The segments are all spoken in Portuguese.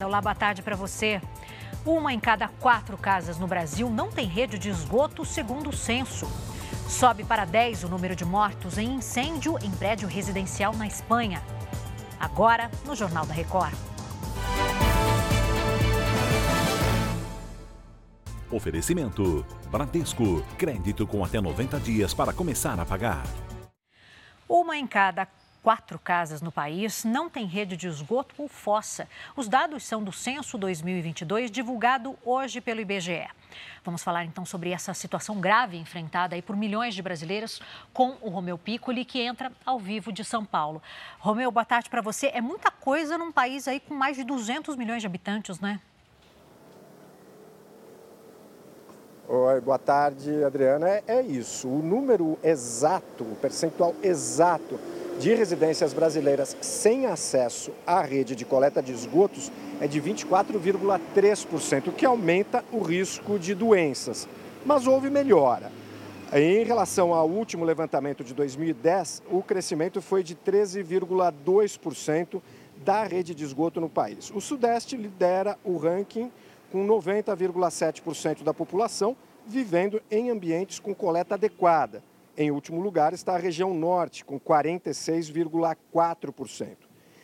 Olá, boa tarde para você. Uma em cada quatro casas no Brasil não tem rede de esgoto, segundo o censo. Sobe para 10 o número de mortos em incêndio em prédio residencial na Espanha. Agora, no Jornal da Record. Oferecimento: Bradesco. Crédito com até 90 dias para começar a pagar. Uma em cada quatro casas no país não têm rede de esgoto ou fossa. Os dados são do Censo 2022, divulgado hoje pelo IBGE. Vamos falar então sobre essa situação grave enfrentada aí por milhões de brasileiros com o Romeu Piccoli, que entra ao vivo de São Paulo. Romeu, boa tarde para você. É muita coisa num país aí com mais de 200 milhões de habitantes, né? Oi, boa tarde, Adriana. É, é isso. O número exato, o percentual exato de residências brasileiras sem acesso à rede de coleta de esgotos é de 24,3%, o que aumenta o risco de doenças. Mas houve melhora. Em relação ao último levantamento de 2010, o crescimento foi de 13,2% da rede de esgoto no país. O Sudeste lidera o ranking com 90,7% da população vivendo em ambientes com coleta adequada. Em último lugar está a região norte, com 46,4%.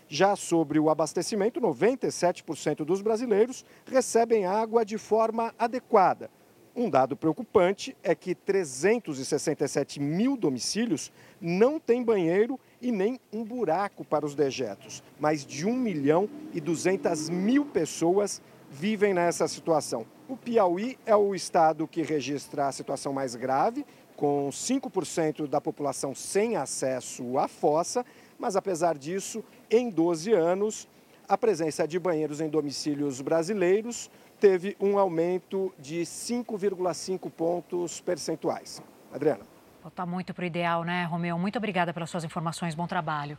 Já sobre o abastecimento, 97% dos brasileiros recebem água de forma adequada. Um dado preocupante é que 367 mil domicílios não têm banheiro e nem um buraco para os dejetos. Mais de 1 milhão e 200 mil pessoas vivem nessa situação. O Piauí é o estado que registra a situação mais grave, com 5% da população sem acesso à fossa, mas apesar disso, em 12 anos, a presença de banheiros em domicílios brasileiros teve um aumento de 5,5 pontos percentuais. Adriana. Está muito para o ideal, né, Romeu? Muito obrigada pelas suas informações. Bom trabalho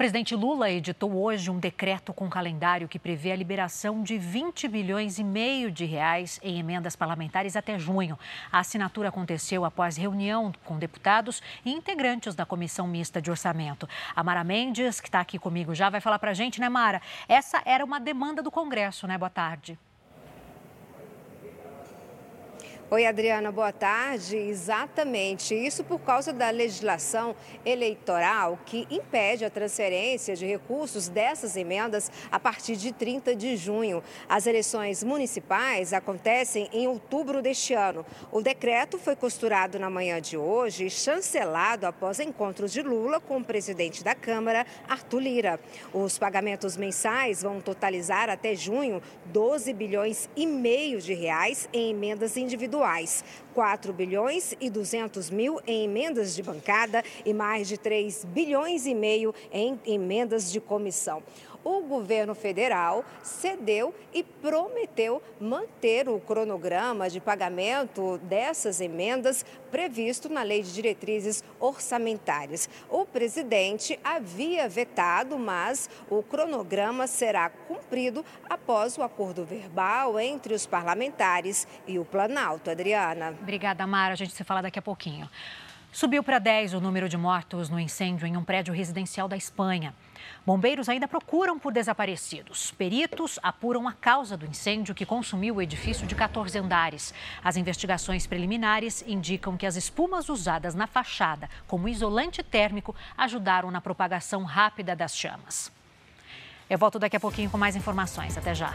presidente Lula editou hoje um decreto com calendário que prevê a liberação de 20 bilhões e meio de reais em emendas parlamentares até junho. A assinatura aconteceu após reunião com deputados e integrantes da Comissão Mista de Orçamento. A Mara Mendes, que está aqui comigo já, vai falar para a gente, né, Mara? Essa era uma demanda do Congresso, né? Boa tarde. Oi, Adriana, boa tarde. Exatamente. Isso por causa da legislação eleitoral que impede a transferência de recursos dessas emendas a partir de 30 de junho. As eleições municipais acontecem em outubro deste ano. O decreto foi costurado na manhã de hoje e chancelado após encontros de Lula com o presidente da Câmara, Arthur Lira. Os pagamentos mensais vão totalizar até junho 12 bilhões e meio de reais em emendas individuais estaduais, 4 bilhões e 200 mil em emendas de bancada e mais de 3 bilhões e meio em emendas de comissão o governo federal cedeu e prometeu manter o cronograma de pagamento dessas emendas previsto na Lei de Diretrizes Orçamentárias. O presidente havia vetado, mas o cronograma será cumprido após o acordo verbal entre os parlamentares e o Planalto. Adriana. Obrigada, Mara. A gente se fala daqui a pouquinho. Subiu para 10 o número de mortos no incêndio em um prédio residencial da Espanha. Bombeiros ainda procuram por desaparecidos. Peritos apuram a causa do incêndio que consumiu o edifício de 14 andares. As investigações preliminares indicam que as espumas usadas na fachada como isolante térmico ajudaram na propagação rápida das chamas. Eu volto daqui a pouquinho com mais informações. Até já.